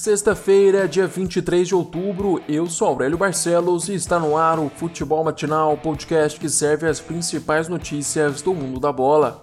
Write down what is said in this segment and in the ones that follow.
Sexta-feira, dia 23 de outubro, eu sou Aurélio Barcelos e está no ar o Futebol Matinal, podcast que serve as principais notícias do mundo da bola.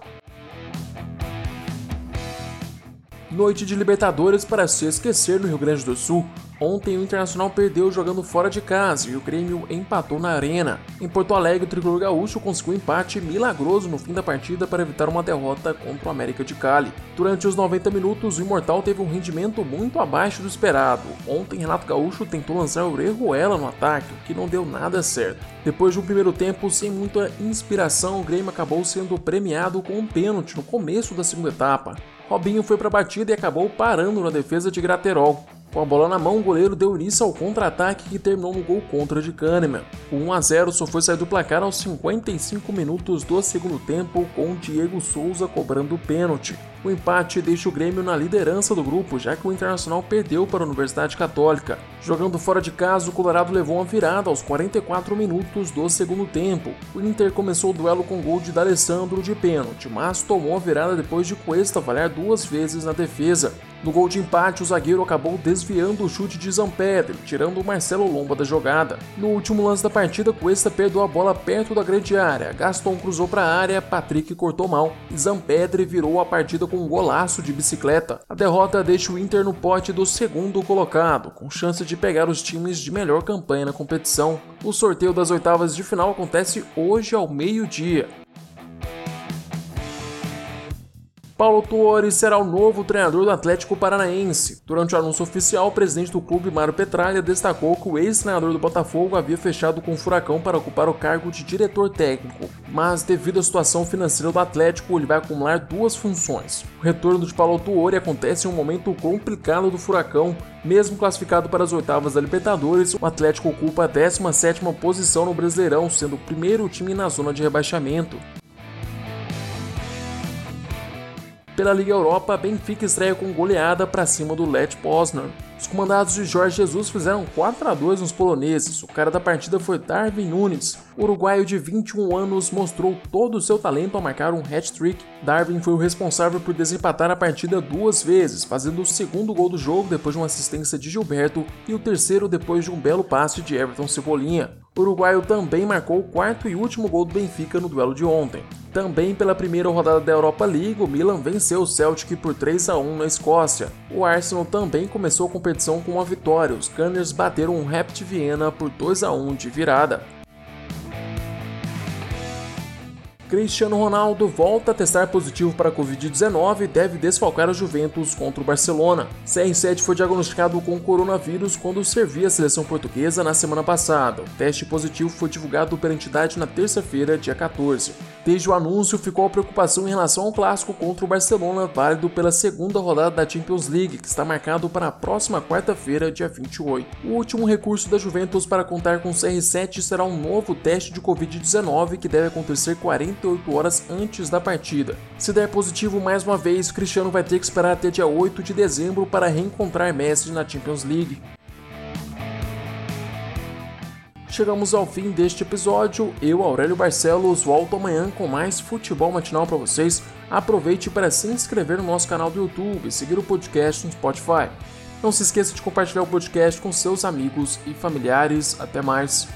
Noite de Libertadores para se esquecer no Rio Grande do Sul. Ontem o Internacional perdeu jogando fora de casa e o Grêmio empatou na Arena. Em Porto Alegre, o tricolor gaúcho conseguiu um empate milagroso no fim da partida para evitar uma derrota contra o América de Cali. Durante os 90 minutos, o Imortal teve um rendimento muito abaixo do esperado. Ontem, Renato Gaúcho tentou lançar o Orejuela no ataque, o que não deu nada certo. Depois de um primeiro tempo sem muita inspiração, o Grêmio acabou sendo premiado com um pênalti no começo da segunda etapa. Robinho foi para a batida e acabou parando na defesa de Graterol. Com a bola na mão, o goleiro deu início ao contra-ataque que terminou no gol contra de Kahneman. O 1 a 0 só foi sair do placar aos 55 minutos do segundo tempo, com Diego Souza cobrando o pênalti. O empate deixa o Grêmio na liderança do grupo, já que o Internacional perdeu para a Universidade Católica. Jogando fora de casa, o Colorado levou uma virada aos 44 minutos do segundo tempo. O Inter começou o duelo com gol de D'Alessandro de pênalti, mas tomou a virada depois de Cuesta falhar duas vezes na defesa. No gol de empate, o zagueiro acabou desviando o chute de Zampedri, tirando o Marcelo Lomba da jogada. No último lance da partida, Cuesta perdeu a bola perto da grande área. Gaston cruzou para a área, Patrick cortou mal e Zampedri virou a partida com um golaço de bicicleta. A derrota deixa o Inter no pote do segundo colocado, com chance de pegar os times de melhor campanha na competição. O sorteio das oitavas de final acontece hoje ao meio-dia. Paulo Tuori será o novo treinador do Atlético Paranaense. Durante o anúncio oficial, o presidente do clube, Mário Petralha, destacou que o ex-treinador do Botafogo havia fechado com o Furacão para ocupar o cargo de diretor técnico, mas devido à situação financeira do Atlético, ele vai acumular duas funções. O retorno de Paulo Tuori acontece em um momento complicado do Furacão, mesmo classificado para as oitavas da Libertadores, o Atlético ocupa a 17ª posição no Brasileirão, sendo o primeiro time na zona de rebaixamento. Pela Liga Europa, Benfica estreia com goleada para cima do Lech Poznan. Os comandados de Jorge Jesus fizeram 4 a 2 nos poloneses. O cara da partida foi Darwin Nunes. O uruguaio de 21 anos mostrou todo o seu talento ao marcar um hat-trick. Darwin foi o responsável por desempatar a partida duas vezes, fazendo o segundo gol do jogo depois de uma assistência de Gilberto e o terceiro depois de um belo passe de Everton Cebolinha. O uruguaio também marcou o quarto e último gol do Benfica no duelo de ontem. Também pela primeira rodada da Europa League, o Milan venceu o Celtic por 3 a 1 na Escócia. O Arsenal também começou a competição com uma vitória. Os Gunners bateram o Rapid Viena por 2 a 1 de virada. Cristiano Ronaldo volta a testar positivo para a Covid-19 e deve desfalcar a Juventus contra o Barcelona. CR7 foi diagnosticado com coronavírus quando servia a seleção portuguesa na semana passada. O teste positivo foi divulgado pela entidade na terça-feira, dia 14. Desde o anúncio, ficou a preocupação em relação ao clássico contra o Barcelona, válido pela segunda rodada da Champions League, que está marcado para a próxima quarta-feira, dia 28. O último recurso da Juventus para contar com o CR7 será um novo teste de Covid-19 que deve acontecer 40 48 horas antes da partida. Se der positivo mais uma vez, Cristiano vai ter que esperar até dia 8 de dezembro para reencontrar Messi na Champions League. Chegamos ao fim deste episódio. Eu, Aurélio Barcelos, volto amanhã com mais futebol matinal para vocês. Aproveite para se inscrever no nosso canal do YouTube e seguir o podcast no Spotify. Não se esqueça de compartilhar o podcast com seus amigos e familiares. Até mais.